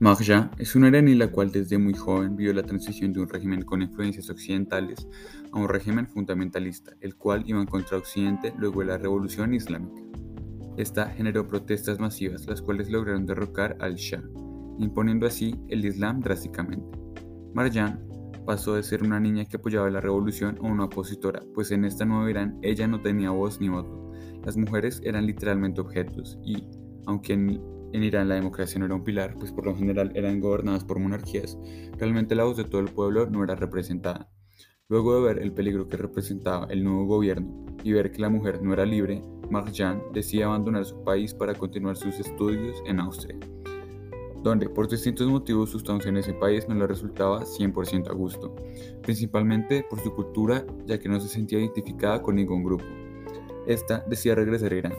Marja es una iraní la cual desde muy joven vio la transición de un régimen con influencias occidentales a un régimen fundamentalista, el cual iba en contra Occidente luego de la Revolución Islámica. Esta generó protestas masivas, las cuales lograron derrocar al Shah, imponiendo así el Islam drásticamente. Marjan pasó de ser una niña que apoyaba la revolución a una opositora, pues en esta nueva Irán ella no tenía voz ni voto. Las mujeres eran literalmente objetos y, aunque en en Irán la democracia no era un pilar, pues por lo general eran gobernadas por monarquías, realmente la voz de todo el pueblo no era representada. Luego de ver el peligro que representaba el nuevo gobierno y ver que la mujer no era libre, Marjan decide abandonar su país para continuar sus estudios en Austria, donde por distintos motivos su estancia en ese país no le resultaba 100% a gusto, principalmente por su cultura ya que no se sentía identificada con ningún grupo. Esta decide regresar a Irán,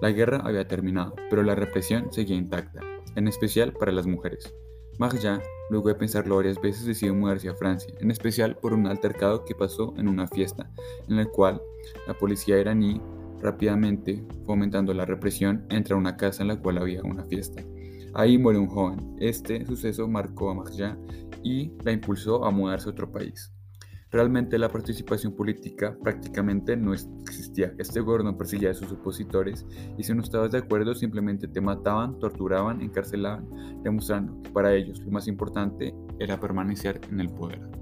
la guerra había terminado, pero la represión seguía intacta, en especial para las mujeres. Marja, luego de pensarlo varias veces, decidió mudarse a Francia, en especial por un altercado que pasó en una fiesta, en el cual la policía iraní, rápidamente fomentando la represión, entra a una casa en la cual había una fiesta. Ahí muere un joven. Este suceso marcó a Marja y la impulsó a mudarse a otro país. Realmente la participación política prácticamente no existía. Este gobierno perseguía a sus opositores y si no estabas de acuerdo simplemente te mataban, torturaban, encarcelaban, demostrando que para ellos lo más importante era permanecer en el poder.